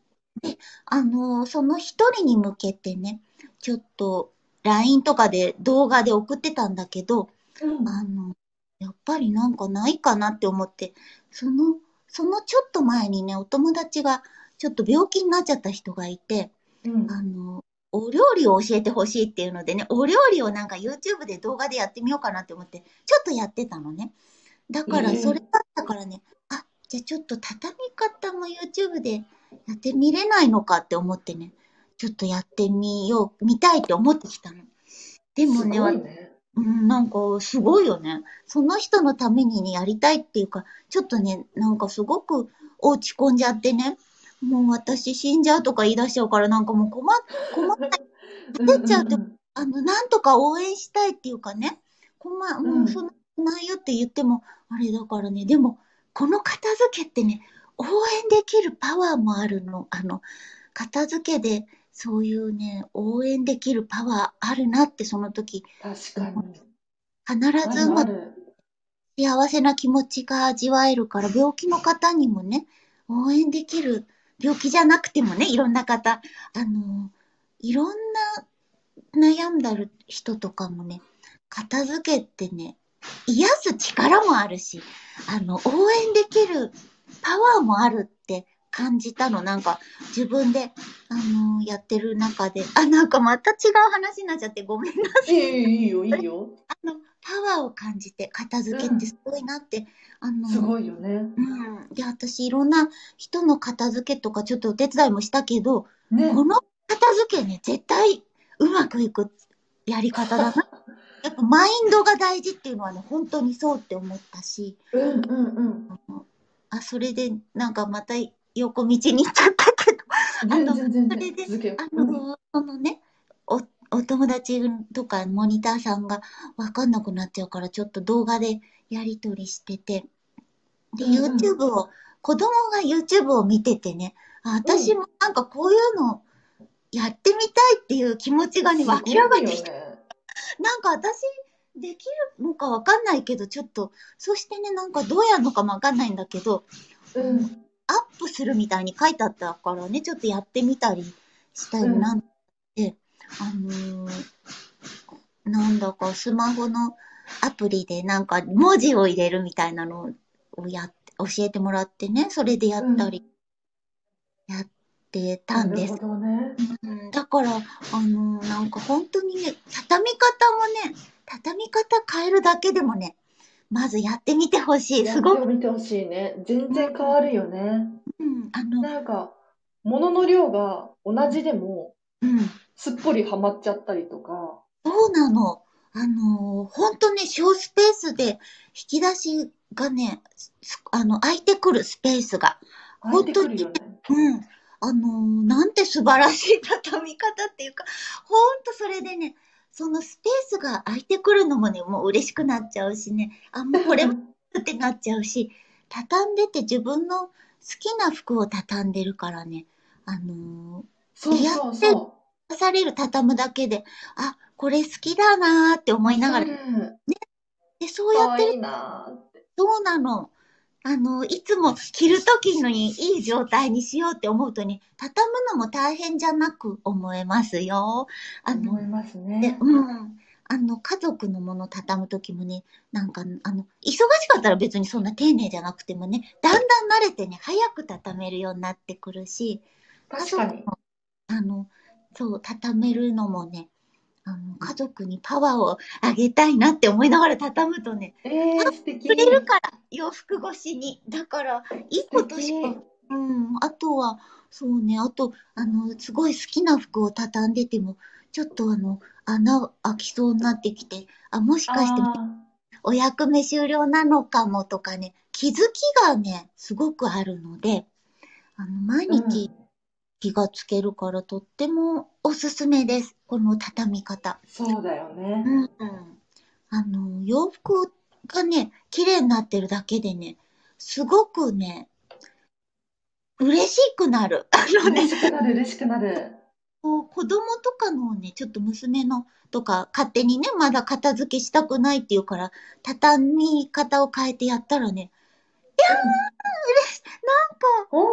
あのーその一人に向けてね、ちょっと LINE とかで動画で送ってたんだけど、うん。あの、やっぱりなんかないかなって思って、その、そのちょっと前にね、お友達がちょっと病気になっちゃった人がいて、うん。あの、お料理を教えてほしいっていうのでね、お料理をなんか YouTube で動画でやってみようかなって思って、ちょっとやってたのね。だからええそれだったからね、あ、じゃあちょっと畳み方も YouTube でやってみれないのかって思ってね、ちょっとやってみよう、見たいって思ってきたの。でもね、ね。うん、なんかすごいよね。その人のためにね、やりたいっていうか、ちょっとね、なんかすごく落ち込んじゃってね、もう私死んじゃうとか言い出しちゃうから、なんかもう困っ、困っ出ちゃうってんあの、なんとか応援したいっていうかね、困、もうそんなないよって言っても、あれだからね、でも、この片付けってね、応援できるパワーもあるの。あの、片付けで、そういうね、応援できるパワーあるなって、その時、確かに。必ずうまくあ。幸せな気持ちが味わえるから、病気の方にもね、応援できる、病気じゃなくてもね、いろんな方、あの、いろんな悩んだる人とかもね、片付けってね、癒す力もあるし、あの、応援できるパワーもあるって感じたの。なんか、自分で、あの、やってる中で、あ、なんかまた違う話になっちゃってごめんなさい。いいいいよ、いいよ。あの、パワーを感じて、片付けってすごいなって、あの、すごいよね。うん。いや、私、いろんな人の片付けとか、ちょっとお手伝いもしたけど、ね。この片付けね、絶対うまくいくやり方だな。やっぱマインドが大事っていうのはね、本当にそうって思ったし、うんうんうん。あ、それで、なんかまた横道に行っちゃったけど、全あのそれであの、そのね、お、お友達とかモニターさんがわかんなくなっちゃうから、ちょっと動画でやりとりしてて、で、YouTube を、子供が YouTube を見ててね、あ私もなんかこういうのやってみたいっていう気持ちがね、湧き上がってきた。なんか私、できるのかわかんないけど、ちょっと、そしてね、なんかどうやるのかもわかんないんだけど、うん。アップするみたいに書いてあったからね、ちょっとやってみたりしたりなんて、あのーなんだかスマホのアプリでなんか文字を入れるみたいなのをやって、教えてもらってね、それでやったり、やってたんです。ね。うんだから、あのーなんか本当にね、畳み方もね、畳み方変えるだけでもね、まずやってみてほしい。すごく、てみてほしいね。全然変わるよね。うん、あの、なんか、物の量が同じでも、うん、すっぽりはまっちゃったりとか。そうなの。あのー、本当ね、小スペースで引き出しがね、すあの、空いてくるスペースが。入ってくるよね。うん。あのー、なんて素晴らしい畳み方っていうか、ほんとそれでね、そのスペースが空いてくるのもね、もう嬉しくなっちゃうしね、あ、もうこれってなっちゃうし、畳んでて自分の好きな服を畳んでるからね、あのそうそうそー、出される畳むだけで、あ、これ好きだなーって思う。いながら、うんで、そうやってる。そうなの。あの、いつも着るときのにいい状態にしようって思うとね、畳むのも大変じゃなく思えますよ。あの、思いますでね。うん。あの、家族のもの畳むときもね、なんか、あの、忙しかったら別にそんな丁寧じゃなくてもね、だんだん慣れてね、早く畳めるようになってくるし、確かに。あの、そう、畳めるのもね、あの、家族にパワーをあげたいなって思いながら畳むとね、えー、素敵。くれるから、洋服越しに。だから、いいことしかうん、あとは、そうね、あと、あの、すごい好きな服を畳んでても、ちょっとあの、穴開きそうになってきて、あ、もしかしてあお役目終了なのかもとかね、気づきがね、すごくあるので、あの、毎ー日気がつけるからとってもおすすめです。この畳み方。そうだよね。うん。あの、洋服がね、綺麗になってるだけでね、すごくね、嬉しくなる。あのね嬉、しくなる、嬉しくなる。子供とかのね、ちょっと娘のとか、勝手にね、まだ片付けしたくないっていうから、畳み方を変えてやったらね、いやー、嬉しい、なんか、本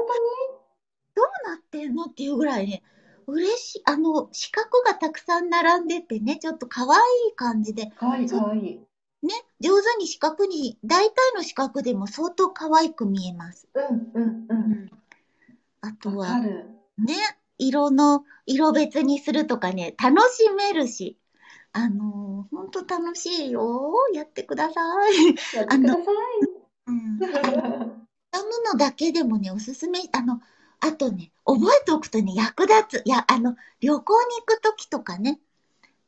どうなってんのっていうぐらいね、嬉しい、あの、四角がたくさん並んでてね、ちょっと可愛い感じで、かわいいかわいい。ね、上手に四角に、大体の四角でも相当可愛く見えます。うんうんうん。あとは、る。ね、色の、色別にするとかね、楽しめるし、あのー、ほんと楽しいよ。やってください。やってくださうん。い。畳むのだけでもね、おすすめ、あの、あとね、覚えておくとね、役立つ。いや、あの、旅行に行くときとかね、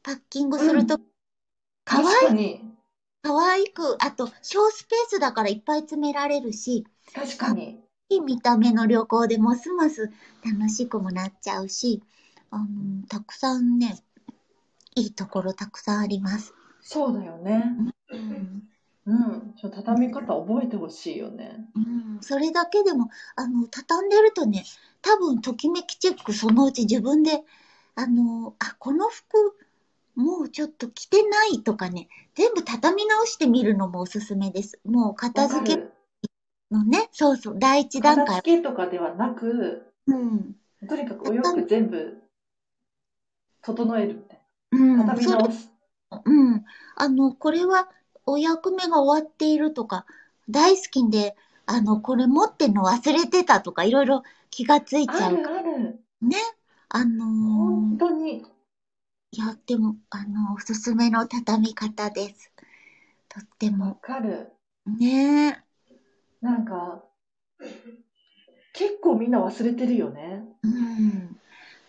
パッキングすると、かわいい。かわいく、あと、小スペースだからいっぱい詰められるし、確かに。いい見た目の旅行でますます楽しくもなっちゃうし、あの、たくさんね、いいところたくさんあります。そうだよね。うん。うん。ちょ畳み方覚えてほしいよね。うん、それだけでも、あの、畳んでるとね、多分、ときめきチェックそのうち自分で、あの、あ、この服、もうちょっと着てないとかね、全部畳み直してみるのもおすすめです。もう片付ける。のね、そうそう、第一段片階。付けとかではなく、うん。とにかくお洋服全部整えるみたいうん。な。畳み直す。うん。あの、これはお役目が終わっているとか、大好きで、あの、これ持ってんの忘れてたとか、いろいろ気がついちゃう。あるある。ね。あの本当に。ー、やっても、あの、おすすめの畳み方です。とってわも。かる。ねなんか、結構みんな忘れてるよね。うん。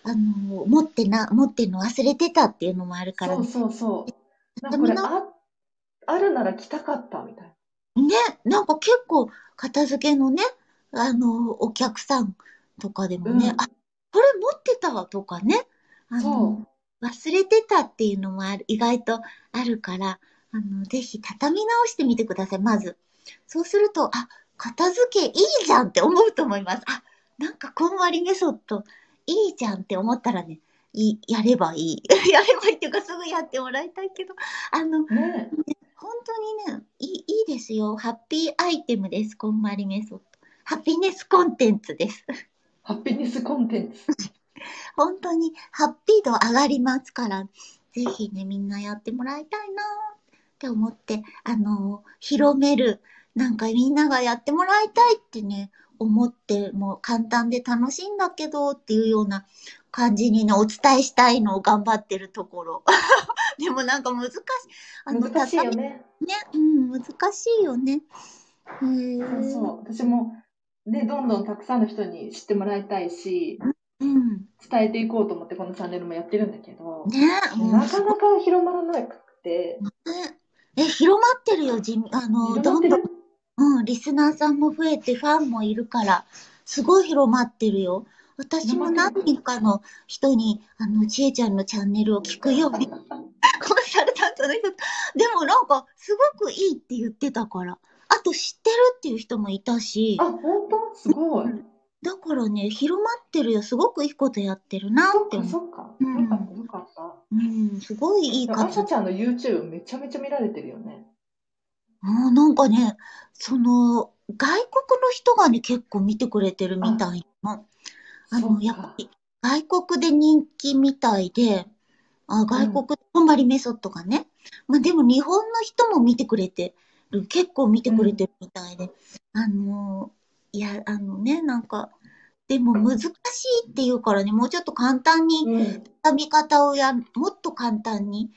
あの、持ってな、持ってんの忘れてたっていうのもあるからね。そうそうそう。なんかこれあ、あるなら着たかったみたいね、なんか結構片付けのね、あの、お客さんとかでもね、うんあ、これ持ってたわとかね、あの、忘れてたっていうのもある、意外とあるから、あの、ぜひ畳み直してみてください、まず。そうすると、あ、片付けいいじゃんって思うと思います。あ、なんかこんわりメソッドいいじゃんって思ったらね、いやればいい。やればいいっていうかすぐやってもらいたいけど、あの、ね本当にね、いいいいですよ。ハッピーアイテムです。こんまりメソッド。ハピネスコンテンツです。ハッピネスコンテンツ。本当にハッピー度上がりますから、ぜひね、みんなやってもらいたいなって思って、あの、広める、なんかみんながやってもらいたいってね、思って、もう簡単で楽しいんだけどっていうような感じにね、お伝えしたいのを頑張ってるところ。でもなんか難しい。あの難しいよ畳ね。ね、うん、難しいよね。へーそうそう。私も、ね、どんどんたくさんの人に知ってもらいたいし、うん。伝えていこうと思ってこのチャンネルもやってるんだけど、ね、なかなか広まらなくて、ねえ、広まってるよ、じあの、どんどん、うん、リスナーさんも増えて、ファンもいるから、すごい広まってるよ。私も何人かの人に、あの、ちえちゃんのチャンネルを聞くように、コンサルタントの人と、でもなんか、すごくいいって言ってたから、あと知ってるっていう人もいたしあ、、本当？すごい。だからね、広まってるよ、すごくいいことやってるなそっかって思う。そっか。うんよかったよかった。うん、すごいいいでも活動朝ちゃんの YouTube めちゃめちゃ見られてるよね。もうなんかね、その、外国の人がね、結構見てくれてるみたいな。あの、やっぱり、外国で人気みたいで、あ、外国、こんまりメソッドがね。まあでも日本の人も見てくれてる、結構見てくれてるみたいで。あの、いや、あのね、なんか、でも難しいって言うからね、もうちょっと簡単にうん。畳み方をや、もっと簡単に、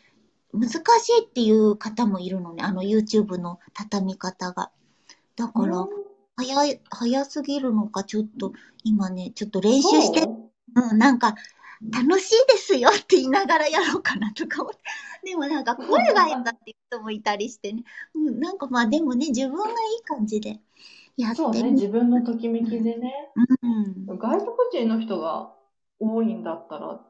難しいっていう方もいるのね、あの YouTube の畳み方が。だから、早い、早すぎるのか、ちょっと、今ね、ちょっと練習して、そう？うん、なんか、楽しいですよって言いながらやろうかなとか思って。でもなんか声が変だっていう人もいたりしてね。うん、なんかまあでもね、自分がいい感じでやってそうね、る。自分のときめきでね。うん。外国人の人が多いんだったら、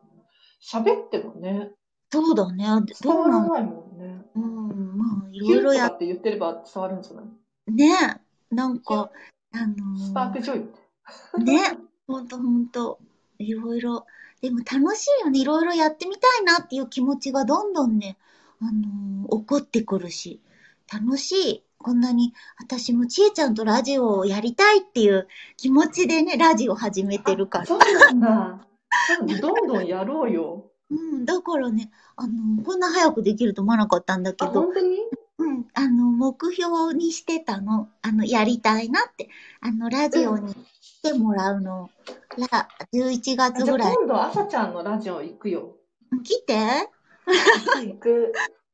喋ってもね、そうだね。伝わらないもんね。うん、まあ、いろいろやかって言ってれば伝わるんじゃない？ねなんか、あのスパークジョイみたいね、ほんとほんと、いろいろ。でも楽しいよね。いろいろやってみたいなっていう気持ちがどんどんね、あのー起こってくるし、楽しい。こんなに、私もちえちゃんとラジオをやりたいっていう気持ちでね、ラジオ始めてるから。そうなんだ。どんどんやろうよ。うん、だからね、あのーこんな早くできると思わなかったんだけあ、ど、本当に？うん、あの、目標にしてたの。あの、やりたいなって。あの、ラジオに来てもらうの。ら、11月ぐらい。今度、朝ちゃんのラジオ行くよ。来て？行く。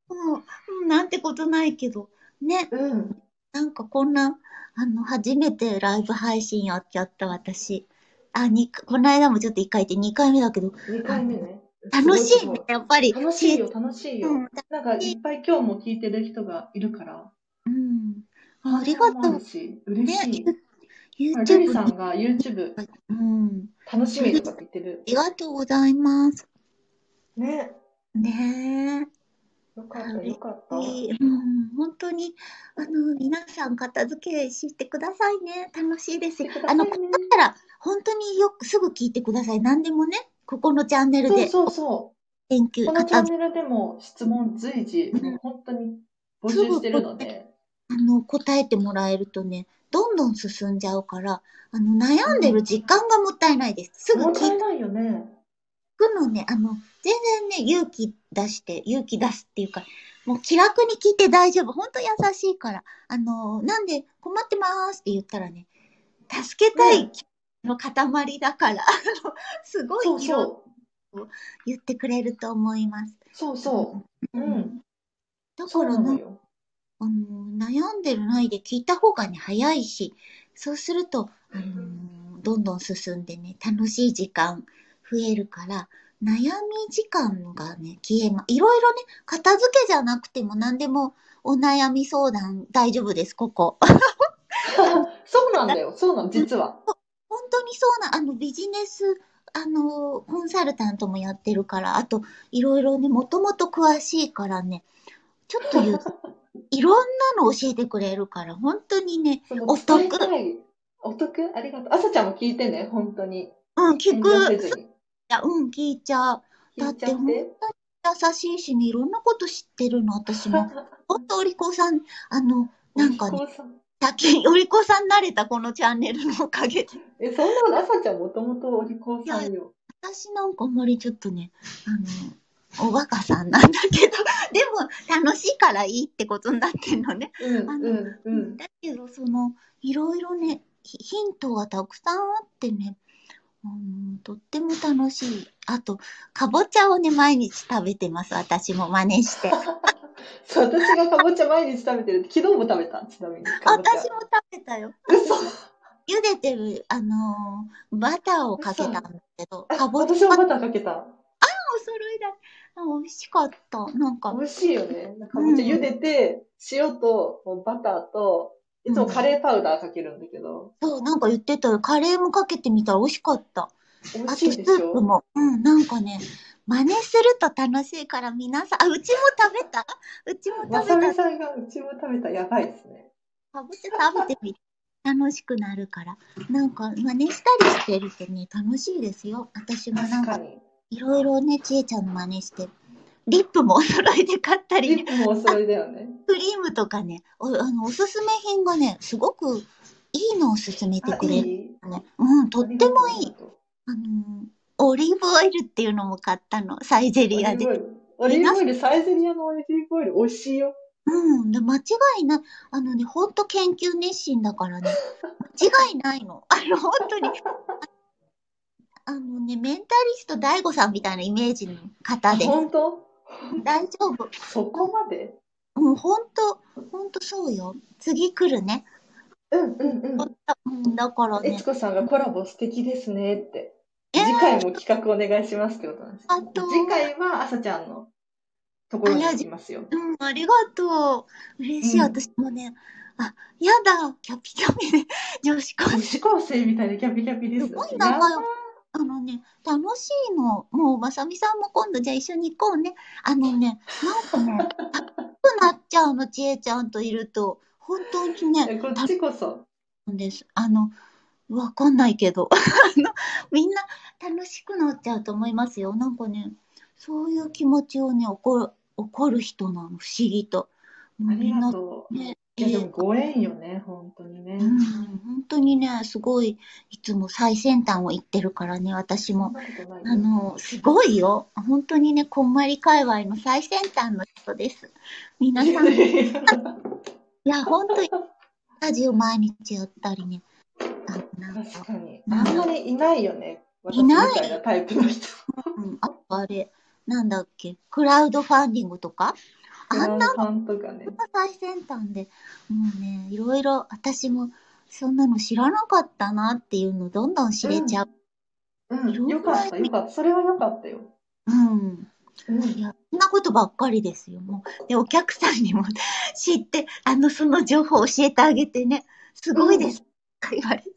うん、うんなんてことないけど。ね、うん。なんかこんな、あの、初めてライブ配信やっちゃった私。あ、に、この間もちょっと1回行って2回目だけど、2回目ね。楽しいねやっぱり。楽しいよ、楽しいよ。うん、なんかいっぱい今日も聞いてる人がいるから。うん。ありがとう。嬉しい。YouTube リさんが YouTube うん。楽しみとか言ってるあ。りがとうございます。ね。ねよかった、よかった。え。うん、本当に、あの、皆さん片付けしてくださいね。楽しいですよあの、だったら、本当によくすぐ聞いてください。何でもね、ここのチャンネルでそうそうそう。研究、このチャンネルでも質問随時、うんもう本当に募集してるので。あの、答えてもらえるとね、どんどん進んじゃうから、あの、悩んでる時間がもったいないです。すぐ聞くもったいないよね。のね、あの、全然ね、勇気出して、勇気出すっていうか、もう気楽に聞いて大丈夫。ほんと優しいから。あの、なんで困ってますって言ったらね、助けたいの塊だから、すごい色そう。言ってくれると思います。そうそう。うん。だからね、な。あの、悩んでるないで聞いた方がね、早いし、そうすると、あの、どんどん進んでね、楽しい時間増えるから、悩み時間がね、消えま、いろいろね、片付けじゃなくても何でもお悩み相談大丈夫です、ここ。そうなんだよ。そうなの、実は。本当にそうな、あの、ビジネス、あの、コンサルタントもやってるから、あと、いろいろね、もともと詳しいからね、ちょっと言うと、いろんなの教えてくれるから、本当にね、お得お得？ありがとう。朝ちゃんも聞いてね、本当に。うん、聞遠く。慮せずに。や、うん、聞いちゃう。だって本当に優しいしね、いろんなこと知ってるの、私も。ほんと、お利口さん、あの、なんかね、先にお利口さんになれた、このチャンネルのおかげで。え、そんなこと、朝ちゃんもともとお利口さんよ。私なんかあんまりちょっとね、あの、おバカさんなんだけど、でも楽しいからいいってことになってんのね。うん、あのうん、うん。だけど、その、いろいろね、ヒヒントがたくさんあってね、うん、とっても楽しい。あと、かぼちゃをね、毎日食べてます。私も真似して。そう、私がかぼちゃ毎日食べてる。昨日も食べた、ちなみに。かぼちゃ私も食べたよ。嘘茹でてる、あのーバターをかけたんだけど、あかぼちゃお私もバターかけた。揃いだ。あ美味しかった。なんか、美味しいよね。かぼちゃ茹でて、塩ともうバターと、いつもカレーパウダーかけるんだけど、そう、なんか言ってたよ。カレーもかけてみたら美味しかった。美あと、ス味しいでしょ？ープも。うん、なんかね、真似すると楽しいから皆さん、あ、うちも食べた？うちもまさ食べた？みさんがうちも食べたやばいですね。かぼちゃ食べてみて。楽しくなるから。なんか、真似したりしてるとね、楽しいですよ。私もなんか。いろいろね、ちえちゃんの真似して。リップもお揃いで買ったりねリップもお揃いだよね。クリームとかね、おあのおすすめ品がね、すごくいいのを勧めてあ、くれる、いいね。うん、とってもいい。あのーオリーブオイルっていうのも買ったの、サイゼリアで。オリーブオイル、サイゼリアのオリーブオイル、美味しいよ。うん、で間違いない。あのね、ほんと研究熱心だからね、間違いないの。あの、本当に。あのね、メンタリスト DAIGO さんみたいなイメージの方で、本当？大丈夫。そこまで？うん、ほんと、ほんとそうよ。次来るね。うんうんうん。うん、だからねえつ。こさんがコラボ素敵ですねって。えー次回も企画お願いしますってことなんです。あと次回はあさちゃんのところに行きますよ。うん、ありがとう。嬉しい、うん私もね。あ、やだ、キャピキャピで、女子高女生。子高生みたいでキャピキャピです。すごい仲良くあのね、楽しいの。もう、まさみさんも今度じゃあ一緒に行こうね。あのね、なんかね、楽しくなっちゃうの、ちえちゃんといると。本当にえね、こっちこそ。んです。あの、わかんないけど、あの、みんな楽しくなっちゃうと思いますよ。なんかね、そういう気持ちをね、怒る、怒る人なの、不思議と。みんな。ね、いやでもご縁よね、本当にね。うん、本当にね、すごい、いつも最先端を行ってるからね、私も。あの、すごいよ。本当にね、こんまり界隈の最先端の人です。皆さん、いや、本当に、スタジオ毎日やったりね。あなんか、確かに。あんまりいないよね。いないタイプの人。うん、あとあれ、なんだっけ、クラウドファンディングとか？あんなファンとかね。最先端で、もうね、いろいろ私もそんなの知らなかったなっていうのどんどん知れちゃう。うん、よかった、よかった。それはよかったよ。うん。うんいや、そんなことばっかりですよ。もう。で、お客さんにも 知って、あの、その情報を教えてあげてね、すごいです。とか言われて。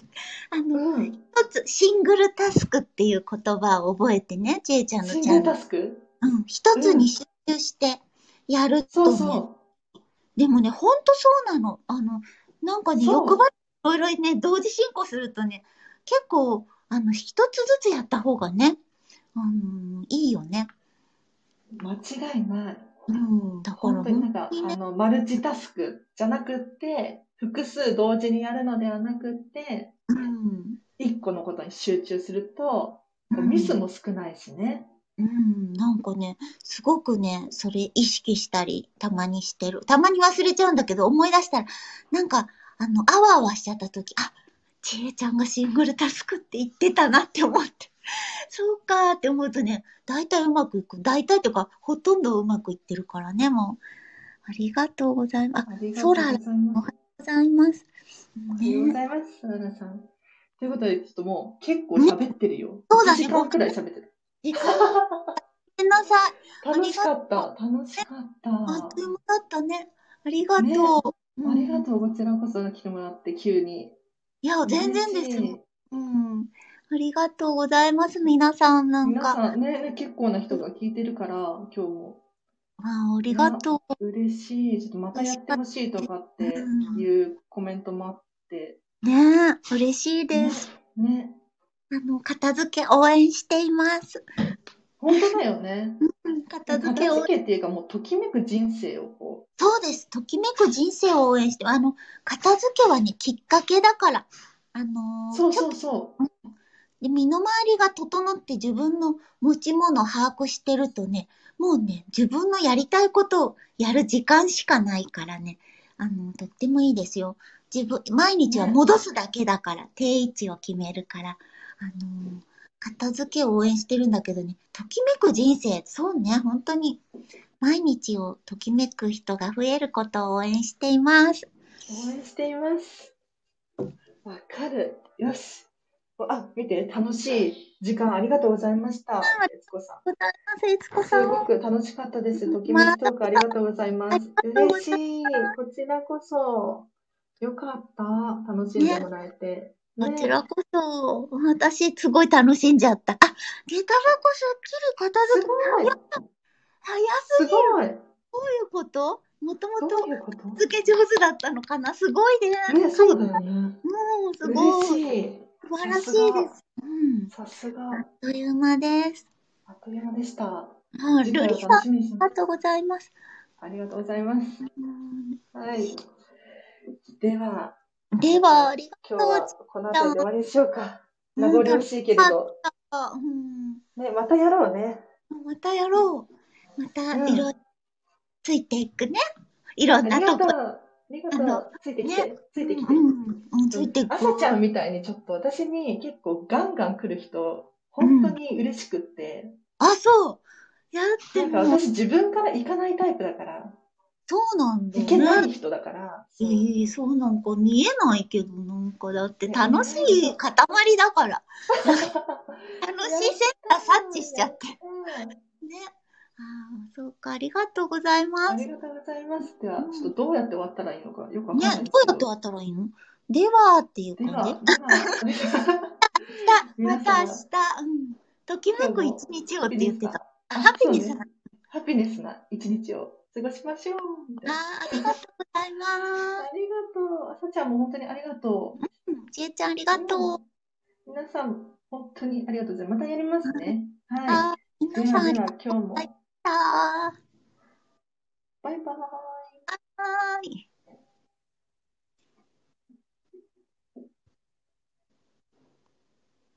あの、うん。一つ、シングルタスクっていう言葉を覚えてね、ちえちゃんのシングルチャンネル。タスク？うん。一つに集中してやるとそうね、そでもね、ほんとそうなの。あの、なんかね、欲張り、いろいろね、同時進行するとね、結構、あの、一つずつやった方がね、うん、いいよね。う。間違いない。うん、だから本当になんか、ねあの、マルチタスクじゃなくって、複数同時にやるのではなくって、うん。一個のことに集中すると、うんミスも少ないしね。うん、なんかね、すごくね、それ意識したり、たまにしてる。たまに忘れちゃうんだけど、思い出したら、なんか、あの、あわあわしちゃった時、あ、ちえちゃんがシングルタスクって言ってたなって思って。そうかーって思うとね、大体うまくいく。大体というか、ほとんどうまくいってるからね、もう。ありがとうございます。あ、ありがとうございます。ありがとうございます。おはようごね、ざいます、サラダさん。ということで、ちょっともう結構喋ってるよ。そうだね1時間くらい喋ってる。時間ごめんなさい。楽しかった。楽しかった。あっという間だったね。ありがとう。うんありがとう。こちらこそ来てもらって、急に。いや、全然ですよ。うん。ありがとうございます、皆さん。なん皆か、さんね、ね結構な人が聞いてるから、今日も。あありがとう。嬉しい。ちょっとまたやってほしいとかっていうコメントもあって。ねえ、嬉しいです。ね。あの、片付け応援しています。本当だよね。うん片付け片を付けっていうか、もうときめく人生をこそうです。ときめく人生を応援して、あの、片付けはね、きっかけだから。あのう、ーそうそうそう。とで身の回りが整って自分の持ち物を把握してるとね、もうね、自分のやりたいことをやる時間しかないからね、あの、とってもいいですよ。自分、毎日は戻すだけだから、定位置を決めるから、あのー片付けを応援してるんだけどね、ときめく人生、そうね、本当に、毎日をときめく人が増えることを応援しています。応援しています。わかる。よし。あ、見て、楽しい時間ありがとうございました。悦子さん。す、こさん。すごく楽しかったです。ときめきトークありがとうございます。嬉しい。こちらこそ。よかった。楽しんでもらえて。こねちらこそ、私すごい楽しんじゃった。あ、下駄箱すっきり片す付けごい。早すぎる。すごい。どういうこと？もともと付け上手だったのかな？すごいね。ね、そうだよね。もうすごい。嬉しい。素晴らしいです。うん。さすが。あっという間です。あっという間でした。あ、次回をルリさん、あ。りがとうございます。ありがとうございます。うんはい。では、では、ありが今日はこの辺りで終わりにしようか。名残惜しいけれど。とう。うん。ね、またやろうね。またやろう。またうんいろいろついていくね。いろんなとこ。ありがとう。ついてきねて。ついてきて。うん、うん、ついていく。朝ちゃんみたいにちょっと私に結構ガンガン来る人、本当に嬉しくって。あ、そう。やってなんかも、私自分から行かないタイプだから、そうなんだ行けないね。人だから。ええそうなんか見えないけど、なんかだってね楽しい塊だから。楽しいセンター察知しちゃって。うんね。ああ、そうか、ありがとうございます。ね、ありがとうございます。では、ちょっとどうやって終わったらいいのかよくわかんないですけど。やって終わったらいいの？ではっていう感じ？ま皆た明様日、うん。ときめく一日をって言ってた。ああハピネスな。ハピネスな一日を過ごしましょう。ああ、ありがとうございまありがとう。朝ちゃんも本当にありがとう。す。うん、ちえちゃんありがとう。皆さん、本当にありがとうございます。またやりますね。はい。で皆さんありがはではとう今日もバイバイ。ーはーい。